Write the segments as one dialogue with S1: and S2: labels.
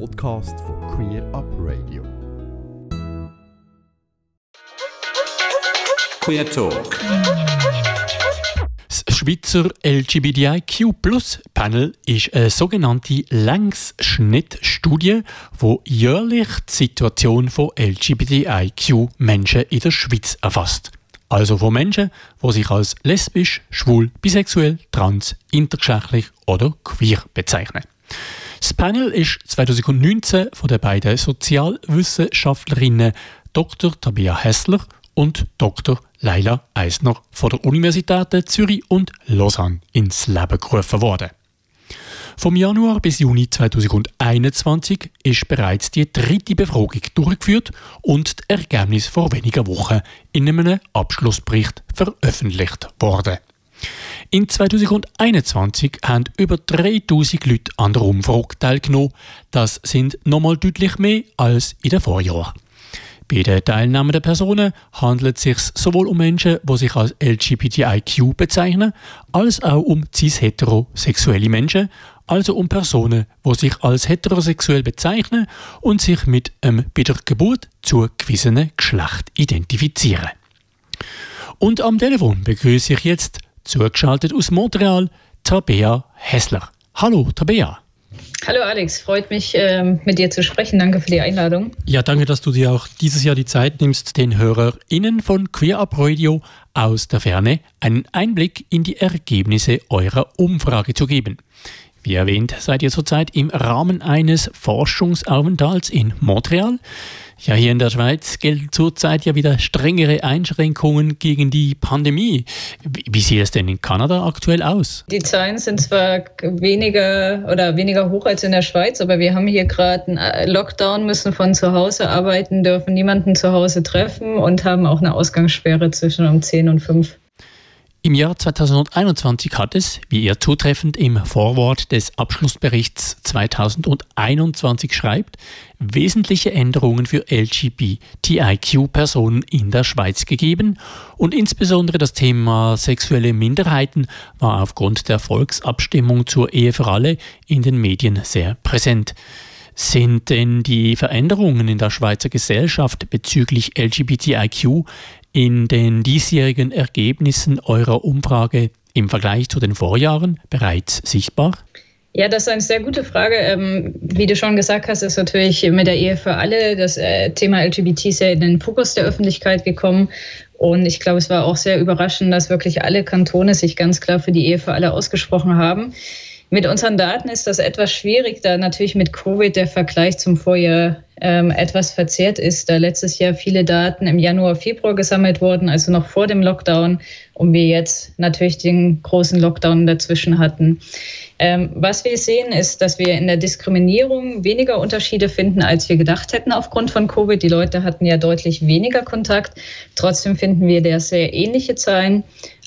S1: Podcast von Queer Up Radio.
S2: Queer Talk.
S3: Das Schweizer LGBTIQ Panel ist eine sogenannte Längsschnittstudie, die jährlich die Situation von LGBTIQ-Menschen in der Schweiz erfasst. Also von Menschen, die sich als lesbisch, schwul, bisexuell, trans, intergeschlechtlich oder queer bezeichnen. Das Panel ist 2019 von den beiden Sozialwissenschaftlerinnen Dr. Tabea Hessler und Dr. Leila Eisner von der Universität Zürich und Lausanne ins Leben gerufen worden. Vom Januar bis Juni 2021 ist bereits die dritte Befragung durchgeführt und das Ergebnis vor wenigen Wochen in einem Abschlussbericht veröffentlicht worden. In 2021 haben über 3000 Leute an der Umfrage teilgenommen. Das sind nochmal deutlich mehr als in den Vorjahren. Bei den teilnehmenden Personen handelt es sich sowohl um Menschen, die sich als LGBTIQ bezeichnen, als auch um cis-heterosexuelle Menschen, also um Personen, die sich als heterosexuell bezeichnen und sich mit einem bei der Geburt zugewiesenen Geschlecht identifizieren. Und am Telefon begrüße ich jetzt, zugeschaltet aus Montreal, Tabea Hessler. Hallo, Tabea.
S4: Hallo Alex, freut mich, ähm, mit dir zu sprechen. Danke für die Einladung.
S3: Ja, danke, dass du dir auch dieses Jahr die Zeit nimmst, den HörerInnen von Queer Up Radio aus der Ferne einen Einblick in die Ergebnisse eurer Umfrage zu geben. Wie erwähnt, seid ihr zurzeit im Rahmen eines Forschungsaufenthalts in Montreal. Ja, hier in der Schweiz gelten zurzeit ja wieder strengere Einschränkungen gegen die Pandemie. Wie sieht es denn in Kanada aktuell aus?
S4: Die Zahlen sind zwar weniger oder weniger hoch als in der Schweiz, aber wir haben hier gerade einen äh, Lockdown, müssen von zu Hause arbeiten, dürfen niemanden zu Hause treffen und haben auch eine Ausgangssperre zwischen um 10 und 5.
S3: Im Jahr 2021 hat es, wie ihr zutreffend im Vorwort des Abschlussberichts 2021 schreibt, wesentliche Änderungen für LGBTIQ-Personen in der Schweiz gegeben und insbesondere das Thema sexuelle Minderheiten war aufgrund der Volksabstimmung zur Ehe für alle in den Medien sehr präsent. Sind denn die Veränderungen in der Schweizer Gesellschaft bezüglich LGBTIQ in den diesjährigen Ergebnissen eurer Umfrage im Vergleich zu den Vorjahren bereits sichtbar?
S4: Ja, das ist eine sehr gute Frage. Ähm, wie du schon gesagt hast, ist natürlich mit der Ehe für alle das äh, Thema LGBT sehr in den Fokus der Öffentlichkeit gekommen. Und ich glaube, es war auch sehr überraschend, dass wirklich alle Kantone sich ganz klar für die Ehe für alle ausgesprochen haben. Mit unseren Daten ist das etwas schwierig, da natürlich mit Covid der Vergleich zum Vorjahr ähm, etwas verzerrt ist, da letztes Jahr viele Daten im Januar, Februar gesammelt wurden, also noch vor dem Lockdown, und wir jetzt natürlich den großen Lockdown dazwischen hatten. Ähm, was wir sehen, ist, dass wir in der Diskriminierung weniger Unterschiede finden, als wir gedacht hätten aufgrund von Covid. Die Leute hatten ja deutlich weniger Kontakt. Trotzdem finden wir da sehr ähnliche Zahlen.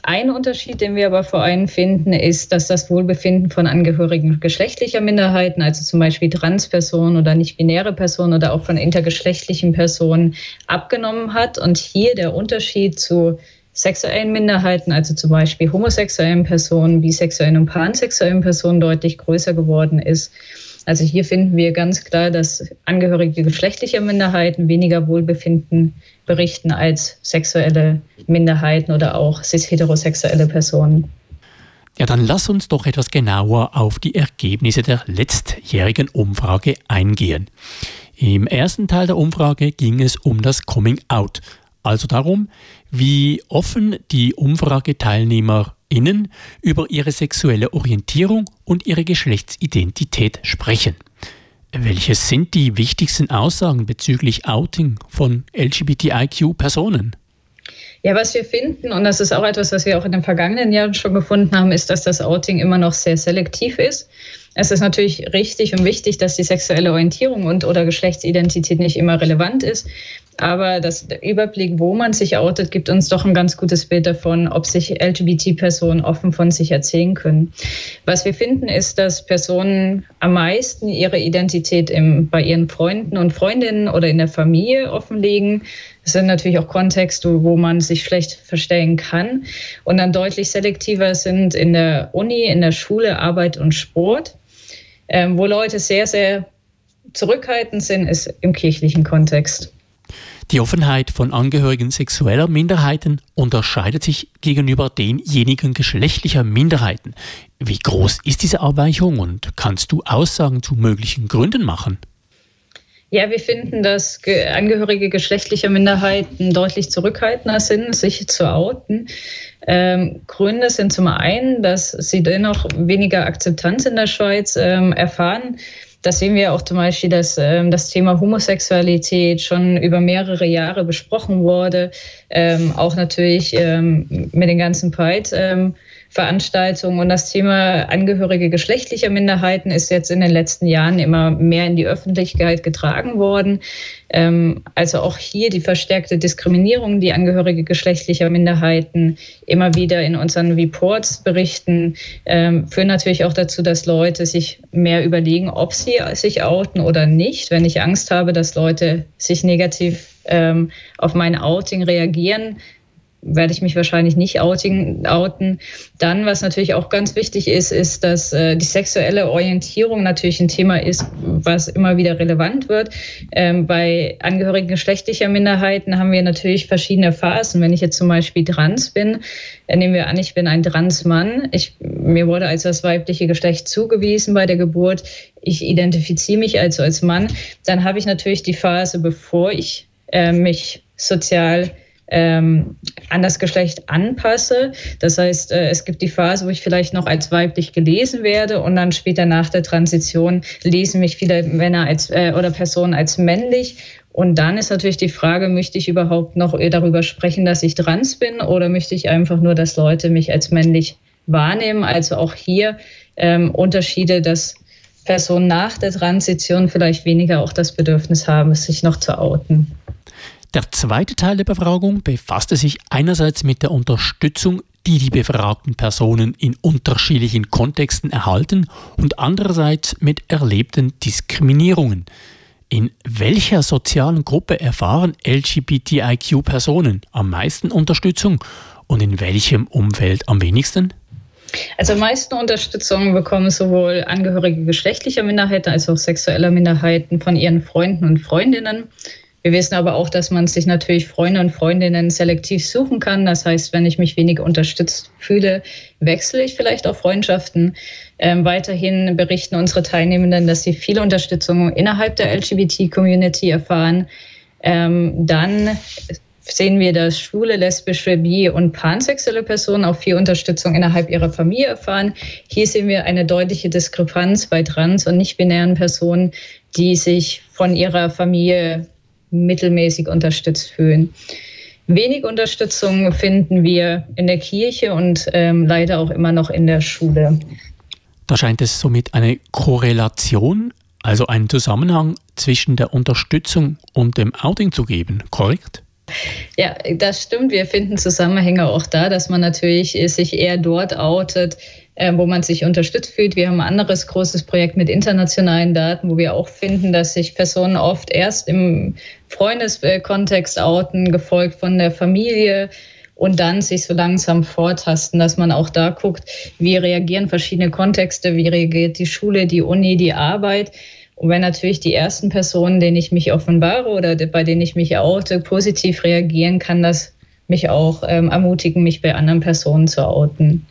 S4: Ein Unterschied, den wir aber vor allem finden, ist, dass das Wohlbefinden von Angehörigen geschlechtlicher Minderheiten, also zum Beispiel Transpersonen oder nicht-binäre Personen oder auch von intergeschlechtlichen Personen, abgenommen hat. Und hier der Unterschied zu sexuellen Minderheiten, also zum Beispiel homosexuellen Personen, bisexuellen und pansexuellen Personen deutlich größer geworden ist. Also hier finden wir ganz klar, dass Angehörige geschlechtlicher Minderheiten weniger Wohlbefinden berichten als sexuelle Minderheiten oder auch cis-heterosexuelle Personen.
S3: Ja, dann lass uns doch etwas genauer auf die Ergebnisse der letztjährigen Umfrage eingehen. Im ersten Teil der Umfrage ging es um das Coming Out, also darum, wie offen die Umfrageteilnehmer innen über ihre sexuelle Orientierung und ihre Geschlechtsidentität sprechen. Welche sind die wichtigsten Aussagen bezüglich Outing von LGBTIQ-Personen?
S4: Ja, was wir finden, und das ist auch etwas, was wir auch in den vergangenen Jahren schon gefunden haben, ist, dass das Outing immer noch sehr selektiv ist. Es ist natürlich richtig und wichtig, dass die sexuelle Orientierung und oder Geschlechtsidentität nicht immer relevant ist. Aber das, der Überblick, wo man sich outet, gibt uns doch ein ganz gutes Bild davon, ob sich LGBT-Personen offen von sich erzählen können. Was wir finden, ist, dass Personen am meisten ihre Identität im, bei ihren Freunden und Freundinnen oder in der Familie offenlegen. Das sind natürlich auch Kontexte, wo man sich schlecht verstellen kann. Und dann deutlich selektiver sind in der Uni, in der Schule, Arbeit und Sport, wo Leute sehr, sehr zurückhaltend sind, ist im kirchlichen Kontext.
S3: Die Offenheit von Angehörigen sexueller Minderheiten unterscheidet sich gegenüber denjenigen geschlechtlicher Minderheiten. Wie groß ist diese Abweichung und kannst du Aussagen zu möglichen Gründen machen?
S4: Ja, wir finden, dass Angehörige geschlechtlicher Minderheiten deutlich zurückhaltender sind, sich zu outen. Ähm, Gründe sind zum einen, dass sie dennoch weniger Akzeptanz in der Schweiz ähm, erfahren. Das sehen wir auch zum Beispiel, dass ähm, das Thema Homosexualität schon über mehrere Jahre besprochen wurde. Ähm, auch natürlich ähm, mit den ganzen Pride. Veranstaltungen. Und das Thema Angehörige geschlechtlicher Minderheiten ist jetzt in den letzten Jahren immer mehr in die Öffentlichkeit getragen worden. Ähm, also auch hier die verstärkte Diskriminierung, die Angehörige geschlechtlicher Minderheiten immer wieder in unseren Reports berichten, ähm, führen natürlich auch dazu, dass Leute sich mehr überlegen, ob sie sich outen oder nicht. Wenn ich Angst habe, dass Leute sich negativ ähm, auf mein Outing reagieren, werde ich mich wahrscheinlich nicht outing, outen. Dann, was natürlich auch ganz wichtig ist, ist, dass äh, die sexuelle Orientierung natürlich ein Thema ist, was immer wieder relevant wird. Ähm, bei Angehörigen geschlechtlicher Minderheiten haben wir natürlich verschiedene Phasen. Wenn ich jetzt zum Beispiel trans bin, äh, nehmen wir an, ich bin ein Transmann. Ich, mir wurde als das weibliche Geschlecht zugewiesen bei der Geburt. Ich identifiziere mich also als Mann. Dann habe ich natürlich die Phase, bevor ich äh, mich sozial ähm, an das Geschlecht anpasse. Das heißt, äh, es gibt die Phase, wo ich vielleicht noch als weiblich gelesen werde und dann später nach der Transition lesen mich viele Männer als äh, oder Personen als männlich. Und dann ist natürlich die Frage, möchte ich überhaupt noch darüber sprechen, dass ich trans bin oder möchte ich einfach nur, dass Leute mich als männlich wahrnehmen? Also auch hier ähm, Unterschiede, dass Personen nach der Transition vielleicht weniger auch das Bedürfnis haben, sich noch zu outen.
S3: Der zweite Teil der Befragung befasste sich einerseits mit der Unterstützung, die die befragten Personen in unterschiedlichen Kontexten erhalten und andererseits mit erlebten Diskriminierungen. In welcher sozialen Gruppe erfahren LGBTIQ-Personen am meisten Unterstützung und in welchem Umfeld am wenigsten?
S4: Also am meisten Unterstützung bekommen sowohl Angehörige geschlechtlicher Minderheiten als auch sexueller Minderheiten von ihren Freunden und Freundinnen. Wir wissen aber auch, dass man sich natürlich Freunde und Freundinnen selektiv suchen kann. Das heißt, wenn ich mich wenig unterstützt fühle, wechsle ich vielleicht auch Freundschaften. Ähm, weiterhin berichten unsere Teilnehmenden, dass sie viel Unterstützung innerhalb der LGBT-Community erfahren. Ähm, dann sehen wir, dass schwule, lesbische, bi- und pansexuelle Personen auch viel Unterstützung innerhalb ihrer Familie erfahren. Hier sehen wir eine deutliche Diskrepanz bei trans- und nicht-binären Personen, die sich von ihrer Familie mittelmäßig unterstützt fühlen. Wenig Unterstützung finden wir in der Kirche und ähm, leider auch immer noch in der Schule.
S3: Da scheint es somit eine Korrelation, also einen Zusammenhang zwischen der Unterstützung und dem Outing zu geben, korrekt?
S4: Ja, das stimmt. Wir finden Zusammenhänge auch da, dass man natürlich sich eher dort outet, äh, wo man sich unterstützt fühlt. Wir haben ein anderes großes Projekt mit internationalen Daten, wo wir auch finden, dass sich Personen oft erst im Freundeskontext outen, gefolgt von der Familie und dann sich so langsam vortasten, dass man auch da guckt, wie reagieren verschiedene Kontexte, wie reagiert die Schule, die Uni, die Arbeit. Und wenn natürlich die ersten Personen, denen ich mich offenbare oder bei denen ich mich oute, positiv reagieren, kann das mich auch ähm, ermutigen, mich bei anderen Personen zu outen.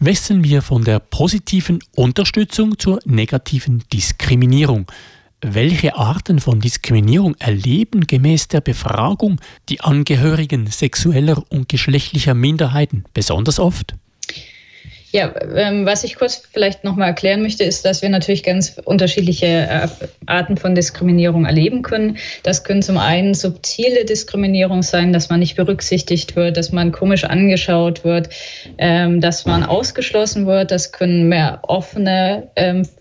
S3: Wechseln wir von der positiven Unterstützung zur negativen Diskriminierung. Welche Arten von Diskriminierung erleben gemäß der Befragung die Angehörigen sexueller und geschlechtlicher Minderheiten besonders oft?
S4: Ja, ähm, was ich kurz vielleicht nochmal erklären möchte, ist, dass wir natürlich ganz unterschiedliche äh, Arten von Diskriminierung erleben können. Das können zum einen subtile Diskriminierung sein, dass man nicht berücksichtigt wird, dass man komisch angeschaut wird, ähm, dass man ausgeschlossen wird. Das können mehr offene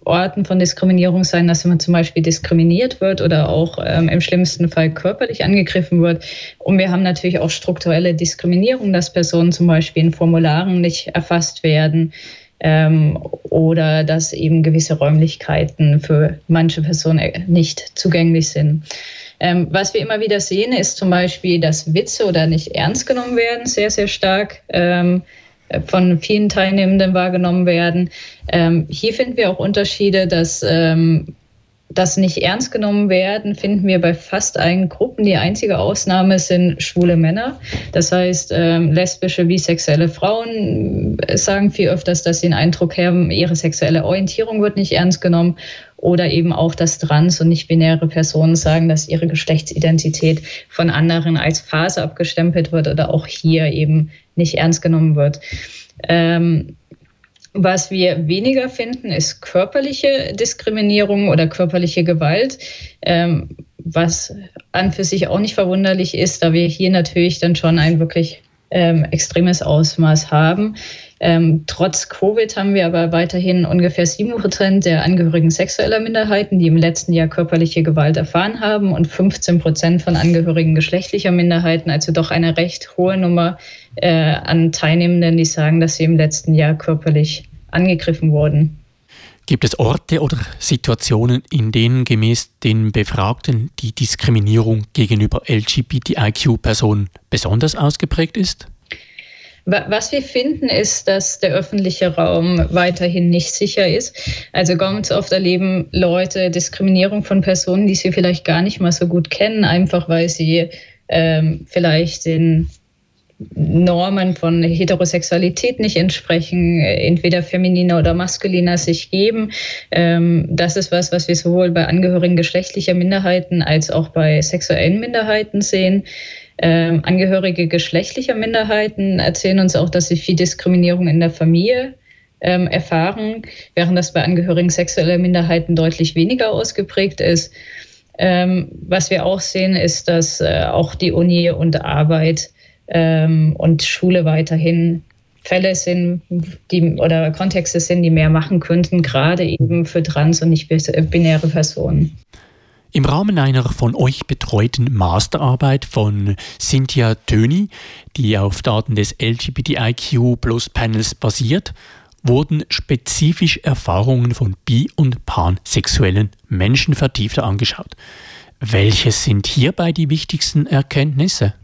S4: Arten von Diskriminierung sein, dass man zum Beispiel diskriminiert wird oder auch ähm, im schlimmsten Fall körperlich angegriffen wird. Und wir haben natürlich auch strukturelle Diskriminierung, dass Personen zum Beispiel in Formularen nicht erfasst werden ähm, oder dass eben gewisse Räumlichkeiten für manche Personen nicht zugänglich sind. Ähm, was wir immer wieder sehen, ist zum Beispiel, dass Witze oder nicht ernst genommen werden, sehr, sehr stark ähm, von vielen Teilnehmenden wahrgenommen werden. Ähm, hier finden wir auch Unterschiede, dass ähm, das nicht ernst genommen werden, finden wir bei fast allen Gruppen. Die einzige Ausnahme sind schwule Männer. Das heißt, ähm, lesbische, bisexuelle Frauen äh, sagen viel öfters, dass sie den Eindruck haben, ihre sexuelle Orientierung wird nicht ernst genommen. Oder eben auch, dass trans- und nicht-binäre Personen sagen, dass ihre Geschlechtsidentität von anderen als Phase abgestempelt wird oder auch hier eben nicht ernst genommen wird. Ähm, was wir weniger finden, ist körperliche Diskriminierung oder körperliche Gewalt, ähm, was an für sich auch nicht verwunderlich ist, da wir hier natürlich dann schon ein wirklich ähm, extremes Ausmaß haben. Ähm, trotz Covid haben wir aber weiterhin ungefähr 7 Prozent der Angehörigen sexueller Minderheiten, die im letzten Jahr körperliche Gewalt erfahren haben und 15 Prozent von Angehörigen geschlechtlicher Minderheiten, also doch eine recht hohe Nummer äh, an Teilnehmenden, die sagen, dass sie im letzten Jahr körperlich angegriffen wurden.
S3: Gibt es Orte oder Situationen, in denen gemäß den Befragten die Diskriminierung gegenüber LGBTIQ-Personen besonders ausgeprägt ist?
S4: Was wir finden, ist, dass der öffentliche Raum weiterhin nicht sicher ist. Also ganz oft erleben Leute Diskriminierung von Personen, die sie vielleicht gar nicht mal so gut kennen, einfach weil sie ähm, vielleicht den Normen von Heterosexualität nicht entsprechen, entweder femininer oder maskuliner sich geben. Ähm, das ist was, was wir sowohl bei Angehörigen geschlechtlicher Minderheiten als auch bei sexuellen Minderheiten sehen. Ähm, Angehörige geschlechtlicher Minderheiten erzählen uns auch, dass sie viel Diskriminierung in der Familie ähm, erfahren, während das bei Angehörigen sexueller Minderheiten deutlich weniger ausgeprägt ist. was wir auch sehen, ist, dass äh, auch die Uni und Arbeit ähm, und Schule weiterhin Fälle sind, die oder Kontexte sind, die mehr machen könnten, gerade eben für trans- und nicht-binäre Personen.
S3: Im Rahmen einer von euch betreuten Masterarbeit von Cynthia Töni, die auf Daten des LGBTIQ Plus Panels basiert, wurden spezifisch Erfahrungen von bi- und pansexuellen Menschen vertiefter angeschaut. Welche sind hierbei die wichtigsten Erkenntnisse?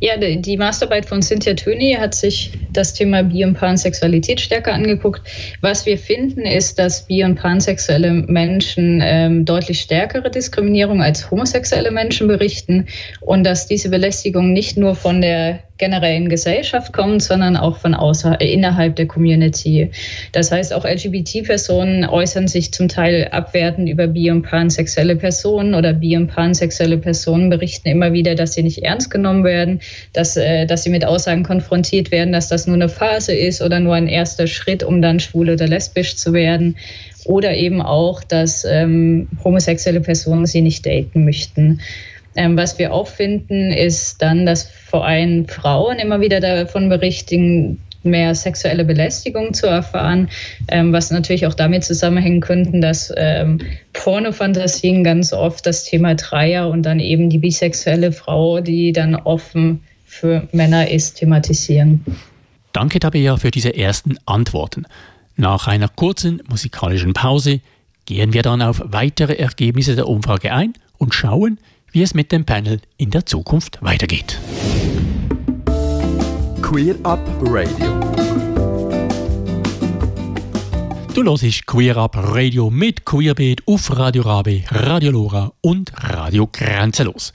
S4: Ja, die Masterarbeit von Cynthia Töni hat sich das Thema Bi- und Pansexualität stärker angeguckt. Was wir finden, ist, dass bi- und pansexuelle Menschen ähm, deutlich stärkere Diskriminierung als homosexuelle Menschen berichten und dass diese Belästigung nicht nur von der generellen Gesellschaft kommt, sondern auch von außer, äh, innerhalb der Community. Das heißt, auch LGBT-Personen äußern sich zum Teil abwertend über bi- und pansexuelle Personen oder bi- und pansexuelle Personen berichten immer wieder, dass sie nicht ernst genommen werden, dass, äh, dass sie mit Aussagen konfrontiert werden, dass das nur eine Phase ist oder nur ein erster Schritt, um dann schwul oder lesbisch zu werden. Oder eben auch, dass ähm, homosexuelle Personen sie nicht daten möchten. Ähm, was wir auch finden, ist dann, dass vor allem Frauen immer wieder davon berichten, mehr sexuelle Belästigung zu erfahren, ähm, was natürlich auch damit zusammenhängen könnten, dass ähm, Pornofantasien ganz oft das Thema Dreier und dann eben die bisexuelle Frau, die dann offen für Männer ist, thematisieren.
S3: Danke, Tabea, für diese ersten Antworten. Nach einer kurzen musikalischen Pause gehen wir dann auf weitere Ergebnisse der Umfrage ein und schauen, wie es mit dem Panel in der Zukunft weitergeht.
S1: Queer Up Radio.
S3: Du hörst Queer Up Radio mit Queerbeat auf Radio Rabe, Radio Lora und Radio Grenzenlos.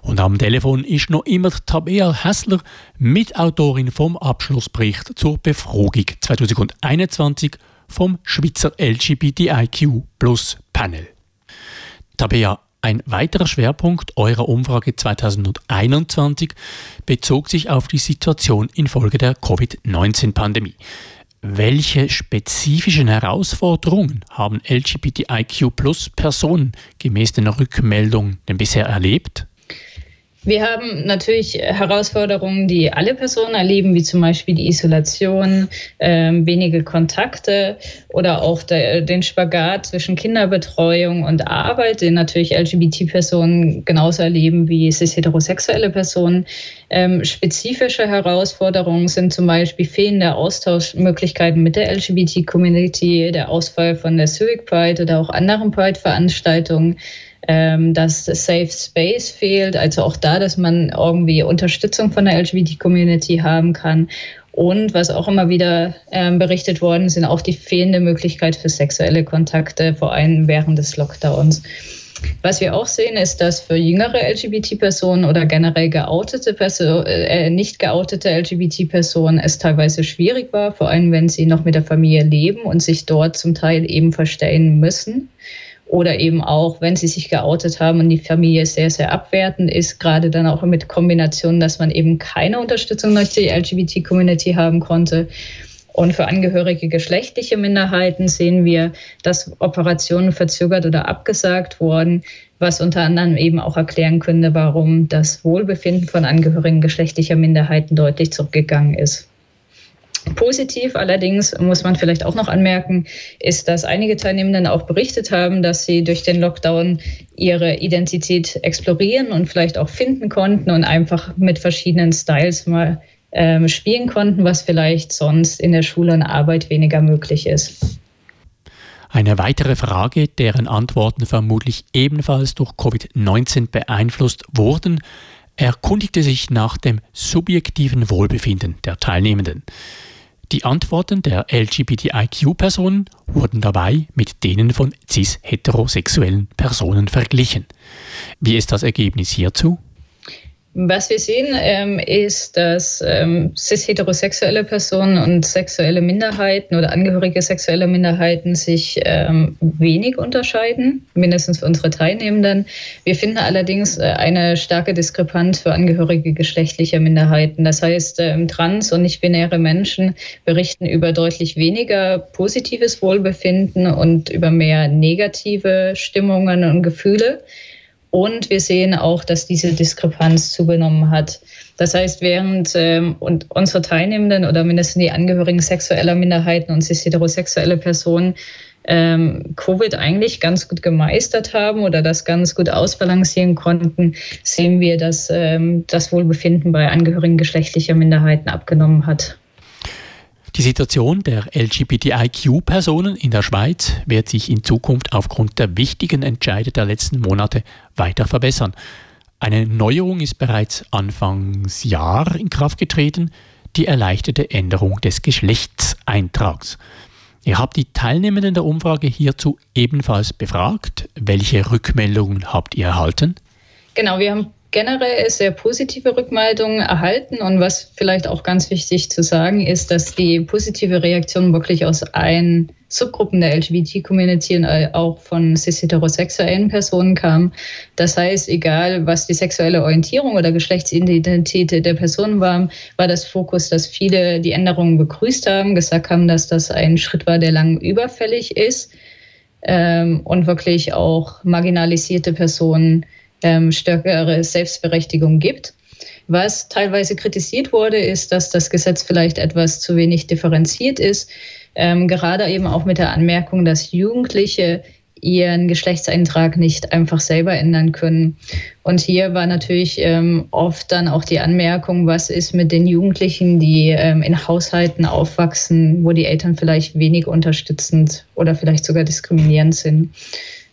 S3: Und am Telefon ist noch immer Tabea Hessler, Mitautorin vom Abschlussbericht zur Befragung 2021 vom Schweizer LGBTIQ Plus Panel. Tabea, ein weiterer Schwerpunkt eurer Umfrage 2021 bezog sich auf die Situation infolge der Covid-19-Pandemie. Welche spezifischen Herausforderungen haben LGBTIQ-Plus-Personen gemäß den Rückmeldungen denn bisher erlebt?
S4: Wir haben natürlich Herausforderungen, die alle Personen erleben, wie zum Beispiel die Isolation, äh, wenige Kontakte oder auch der, den Spagat zwischen Kinderbetreuung und Arbeit, den natürlich LGBT-Personen genauso erleben wie cis-heterosexuelle Personen. Ähm, spezifische Herausforderungen sind zum Beispiel fehlende Austauschmöglichkeiten mit der LGBT-Community, der Ausfall von der Civic Pride oder auch anderen Pride-Veranstaltungen ähm, dass Safe Space fehlt, also auch da, dass man irgendwie Unterstützung von der LGBT-Community haben kann Und was auch immer wieder äh, berichtet worden, sind auch die fehlende Möglichkeit für sexuelle Kontakte, vor allem während des Lockdowns. Was wir auch sehen, ist, dass für jüngere LGBT-Personen oder generell geoutete Person, äh, nicht geoutete LGBT-Personen es teilweise schwierig war, vor allem wenn sie noch mit der Familie leben und sich dort zum Teil eben verstellen müssen. Oder eben auch, wenn sie sich geoutet haben und die Familie sehr, sehr abwertend ist, gerade dann auch mit Kombination, dass man eben keine Unterstützung durch die LGBT-Community haben konnte und für Angehörige geschlechtliche Minderheiten sehen wir, dass Operationen verzögert oder abgesagt wurden, was unter anderem eben auch erklären könnte, warum das Wohlbefinden von Angehörigen geschlechtlicher Minderheiten deutlich zurückgegangen ist. Positiv allerdings muss man vielleicht auch noch anmerken, ist, dass einige Teilnehmenden auch berichtet haben, dass sie durch den Lockdown ihre Identität explorieren und vielleicht auch finden konnten und einfach mit verschiedenen Styles mal ähm, spielen konnten, was vielleicht sonst in der Schule und Arbeit weniger möglich ist.
S3: Eine weitere Frage, deren Antworten vermutlich ebenfalls durch Covid-19 beeinflusst wurden, erkundigte sich nach dem subjektiven Wohlbefinden der Teilnehmenden. Die Antworten der LGBTIQ-Personen wurden dabei mit denen von cis-heterosexuellen Personen verglichen. Wie ist das Ergebnis hierzu?
S4: Was wir sehen, ähm, ist, dass ähm, cis-heterosexuelle Personen und sexuelle Minderheiten oder Angehörige sexueller Minderheiten sich ähm, wenig unterscheiden, mindestens für unsere Teilnehmenden. Wir finden allerdings äh, eine starke Diskrepanz für Angehörige geschlechtlicher Minderheiten. Das heißt, ähm, trans- und nicht-binäre Menschen berichten über deutlich weniger positives Wohlbefinden und über mehr negative Stimmungen und Gefühle. Und wir sehen auch, dass diese Diskrepanz zugenommen hat. Das heißt, während ähm, und unsere Teilnehmenden oder mindestens die Angehörigen sexueller Minderheiten und cis-heterosexuelle Personen ähm, Covid eigentlich ganz gut gemeistert haben oder das ganz gut ausbalancieren konnten, sehen wir, dass ähm, das Wohlbefinden bei Angehörigen geschlechtlicher Minderheiten abgenommen hat.
S3: Die Situation der LGBTIQ-Personen in der Schweiz wird sich in Zukunft aufgrund der wichtigen Entscheide der letzten Monate weiter verbessern. Eine Neuerung ist bereits Anfangsjahr in Kraft getreten, die erleichterte Änderung des Geschlechtseintrags. Ihr habt die Teilnehmenden der Umfrage hierzu ebenfalls befragt. Welche Rückmeldungen habt ihr erhalten?
S4: Genau, wir haben generell sehr positive Rückmeldungen erhalten. Und was vielleicht auch ganz wichtig zu sagen ist, dass die positive Reaktion wirklich aus allen Subgruppen der LGBT-Community und auch von cis-heterosexuellen Personen kam. Das heißt, egal was die sexuelle Orientierung oder Geschlechtsidentität der Person war, war das Fokus, dass viele die Änderungen begrüßt haben, gesagt haben, dass das ein Schritt war, der lang überfällig ist ähm, und wirklich auch marginalisierte Personen ähm, stärkere Selbstberechtigung gibt. Was teilweise kritisiert wurde, ist, dass das Gesetz vielleicht etwas zu wenig differenziert ist, ähm, gerade eben auch mit der Anmerkung, dass Jugendliche ihren Geschlechtseintrag nicht einfach selber ändern können. Und hier war natürlich ähm, oft dann auch die Anmerkung, was ist mit den Jugendlichen, die ähm, in Haushalten aufwachsen, wo die Eltern vielleicht wenig unterstützend oder vielleicht sogar diskriminierend sind.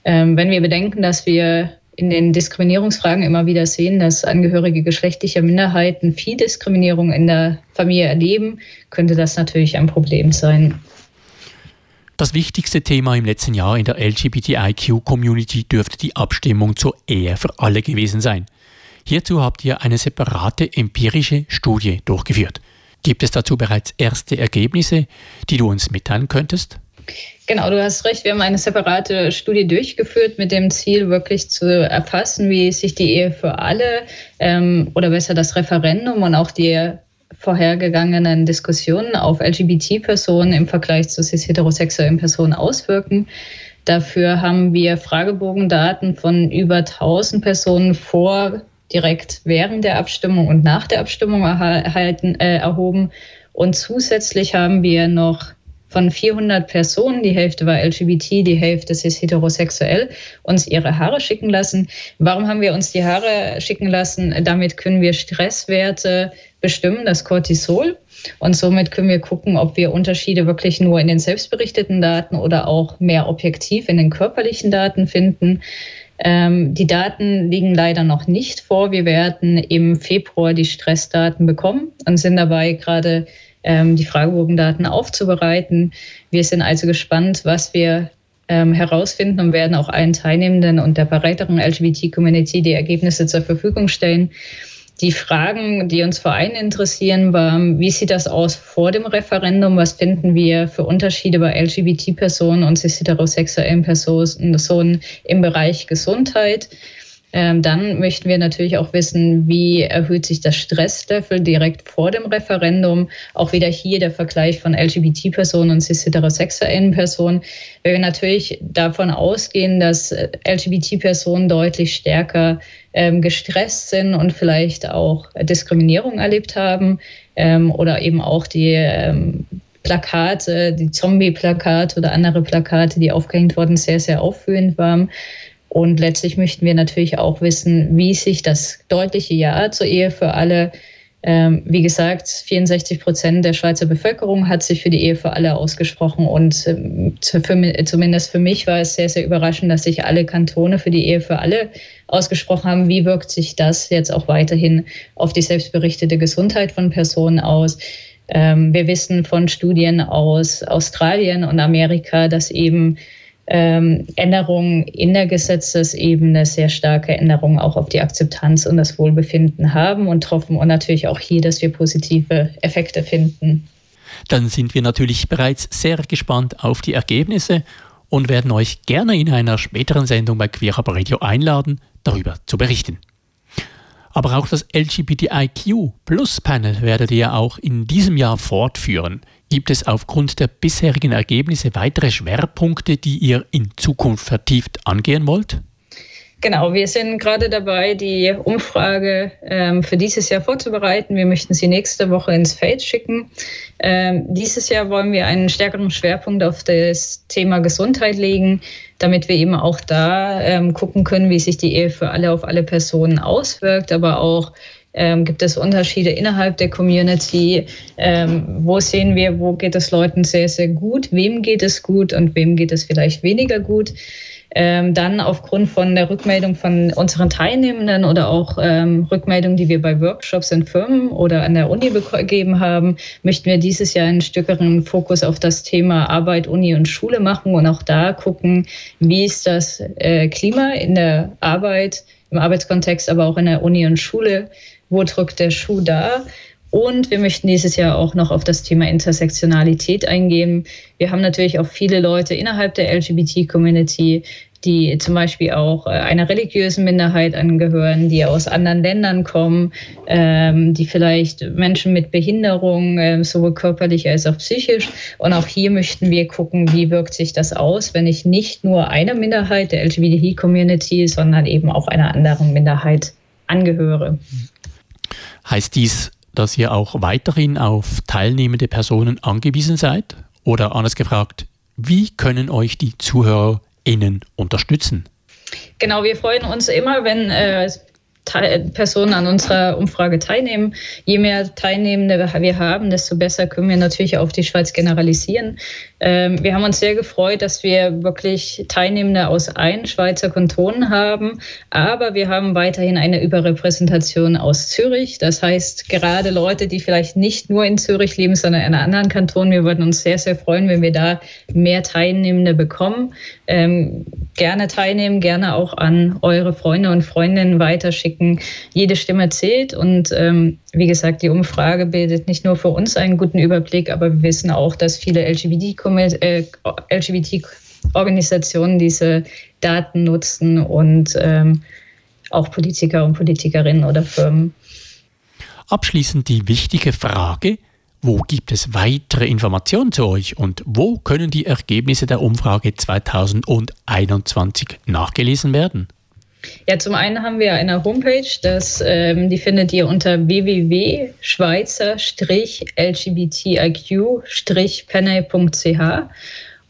S4: Ähm, wenn wir bedenken, dass wir in den Diskriminierungsfragen immer wieder sehen, dass Angehörige geschlechtlicher Minderheiten viel Diskriminierung in der Familie erleben, könnte das natürlich ein Problem sein.
S3: Das wichtigste Thema im letzten Jahr in der LGBTIQ-Community dürfte die Abstimmung zur Ehe für alle gewesen sein. Hierzu habt ihr eine separate empirische Studie durchgeführt. Gibt es dazu bereits erste Ergebnisse, die du uns mitteilen könntest?
S4: Genau, du hast recht. Wir haben eine separate Studie durchgeführt mit dem Ziel, wirklich zu erfassen, wie sich die Ehe für alle ähm, oder besser das Referendum und auch die vorhergegangenen Diskussionen auf LGBT-Personen im Vergleich zu cis-heterosexuellen Personen auswirken. Dafür haben wir Fragebogendaten von über 1000 Personen vor, direkt während der Abstimmung und nach der Abstimmung erhalten, äh, erhoben. Und zusätzlich haben wir noch von 400 Personen, die Hälfte war LGBT, die Hälfte ist heterosexuell, uns ihre Haare schicken lassen. Warum haben wir uns die Haare schicken lassen? Damit können wir Stresswerte bestimmen, das Cortisol. Und somit können wir gucken, ob wir Unterschiede wirklich nur in den selbstberichteten Daten oder auch mehr objektiv in den körperlichen Daten finden. Ähm, die Daten liegen leider noch nicht vor. Wir werden im Februar die Stressdaten bekommen und sind dabei gerade ähm, die Fragebogendaten aufzubereiten. Wir sind also gespannt, was wir ähm, herausfinden und werden auch allen Teilnehmenden und der breiteren LGBT-Community die Ergebnisse zur Verfügung stellen. Die Fragen, die uns vor allem interessieren, waren, wie sieht das aus vor dem Referendum? Was finden wir für Unterschiede bei LGBT-Personen und cis-heterosexuellen Personen im Bereich Gesundheit? Ähm, dann möchten wir natürlich auch wissen, wie erhöht sich das Stresslevel direkt vor dem Referendum. Auch wieder hier der Vergleich von LGBT-Personen und cis-heterosexuellen Personen. Weil wir natürlich davon ausgehen, dass LGBT-Personen deutlich stärker ähm, gestresst sind und vielleicht auch Diskriminierung erlebt haben ähm, oder eben auch die ähm, Plakate, die Zombie-Plakate oder andere Plakate, die aufgehängt wurden, sehr, sehr aufführend waren. Und letztlich möchten wir natürlich auch wissen, wie sich das deutliche Ja zur Ehe für alle, ähm, wie gesagt, 64 Prozent der Schweizer Bevölkerung hat sich für die Ehe für alle ausgesprochen. Und ähm, für, zumindest für mich war es sehr, sehr überraschend, dass sich alle Kantone für die Ehe für alle ausgesprochen haben. Wie wirkt sich das jetzt auch weiterhin auf die selbstberichtete Gesundheit von Personen aus? Ähm, wir wissen von Studien aus Australien und Amerika, dass eben ähm, Änderungen in der Gesetzesebene sehr starke Änderungen auch auf die Akzeptanz und das Wohlbefinden haben und hoffen und natürlich auch hier, dass wir positive Effekte finden.
S3: Dann sind wir natürlich bereits sehr gespannt auf die Ergebnisse und werden euch gerne in einer späteren Sendung bei Queer Radio einladen, darüber zu berichten. Aber auch das LGBTIQ Plus Panel werdet ihr auch in diesem Jahr fortführen. Gibt es aufgrund der bisherigen Ergebnisse weitere Schwerpunkte, die ihr in Zukunft vertieft angehen wollt?
S4: Genau, wir sind gerade dabei, die Umfrage ähm, für dieses Jahr vorzubereiten. Wir möchten sie nächste Woche ins Feld schicken. Ähm, dieses Jahr wollen wir einen stärkeren Schwerpunkt auf das Thema Gesundheit legen, damit wir eben auch da ähm, gucken können, wie sich die Ehe für alle auf alle Personen auswirkt, aber auch ähm, gibt es Unterschiede innerhalb der Community? Ähm, wo sehen wir, wo geht es Leuten sehr, sehr gut? Wem geht es gut und wem geht es vielleicht weniger gut? Ähm, dann aufgrund von der Rückmeldung von unseren Teilnehmenden oder auch ähm, Rückmeldungen, die wir bei Workshops in Firmen oder an der Uni gegeben haben, möchten wir dieses Jahr einen stärkeren Fokus auf das Thema Arbeit, Uni und Schule machen und auch da gucken, wie ist das äh, Klima in der Arbeit, im Arbeitskontext, aber auch in der Uni und Schule wo drückt der Schuh da? Und wir möchten dieses Jahr auch noch auf das Thema Intersektionalität eingehen. Wir haben natürlich auch viele Leute innerhalb der LGBT-Community, die zum Beispiel auch äh, einer religiösen Minderheit angehören, die aus anderen Ländern kommen, ähm, die vielleicht Menschen mit Behinderung, äh, sowohl körperlich als auch psychisch. Und auch hier möchten wir gucken, wie wirkt sich das aus, wenn ich nicht nur einer Minderheit der LGBT-Community, sondern eben auch einer anderen Minderheit angehöre.
S3: Heißt dies, dass ihr auch weiterhin auf teilnehmende Personen angewiesen seid? Oder anders gefragt, wie können euch die ZuhörerInnen unterstützen?
S4: Genau, wir freuen uns immer, wenn äh, Personen an unserer Umfrage teilnehmen. Je mehr Teilnehmende wir haben, desto besser können wir natürlich auf die Schweiz generalisieren. Ähm, wir haben uns sehr gefreut, dass wir wirklich Teilnehmende aus allen Schweizer Kantonen haben, aber wir haben weiterhin eine Überrepräsentation aus Zürich. Das heißt, gerade Leute, die vielleicht nicht nur in Zürich leben, sondern in anderen Kantonen, wir würden uns sehr, sehr freuen, wenn wir da mehr Teilnehmende bekommen. Ähm, gerne teilnehmen, gerne auch an eure Freunde und Freundinnen weiterschicken. Jede Stimme zählt und ähm, wie gesagt, die Umfrage bildet nicht nur für uns einen guten Überblick, aber wir wissen auch, dass viele LGBT-Organisationen äh, diese Daten nutzen und ähm, auch Politiker und Politikerinnen oder Firmen.
S3: Abschließend die wichtige Frage, wo gibt es weitere Informationen zu euch und wo können die Ergebnisse der Umfrage 2021 nachgelesen werden?
S4: Ja, zum einen haben wir eine Homepage, das, ähm, die findet ihr unter www.schweizer-lgbtiq-panel.ch.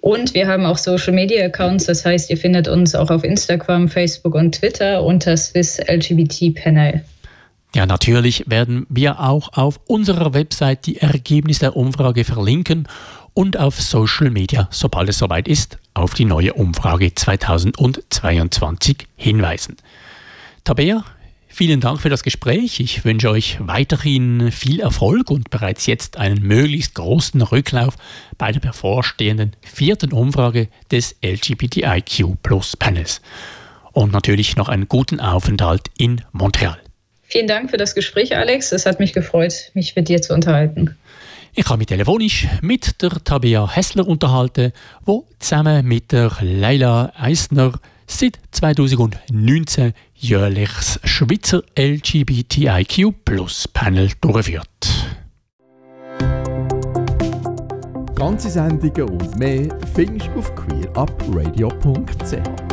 S4: Und wir haben auch Social Media Accounts, das heißt, ihr findet uns auch auf Instagram, Facebook und Twitter unter Swiss LGBT Panel.
S3: Ja, natürlich werden wir auch auf unserer Website die Ergebnisse der Umfrage verlinken und auf Social Media, sobald es soweit ist, auf die neue Umfrage 2022 hinweisen. Tabea, Vielen Dank für das Gespräch. Ich wünsche euch weiterhin viel Erfolg und bereits jetzt einen möglichst großen Rücklauf bei der bevorstehenden vierten Umfrage des LGBTIQ Plus Panels. Und natürlich noch einen guten Aufenthalt in Montreal.
S4: Vielen Dank für das Gespräch, Alex. Es hat mich gefreut, mich mit dir zu unterhalten.
S3: Ich habe mich telefonisch mit der Tabea Hessler unterhalten, wo zusammen mit der Leila Eisner seit 2019 jährlich das Schweizer LGBTIQ Plus Panel durchführt.
S1: Ganze Sendungen und mehr findest du auf queerupradio.ch.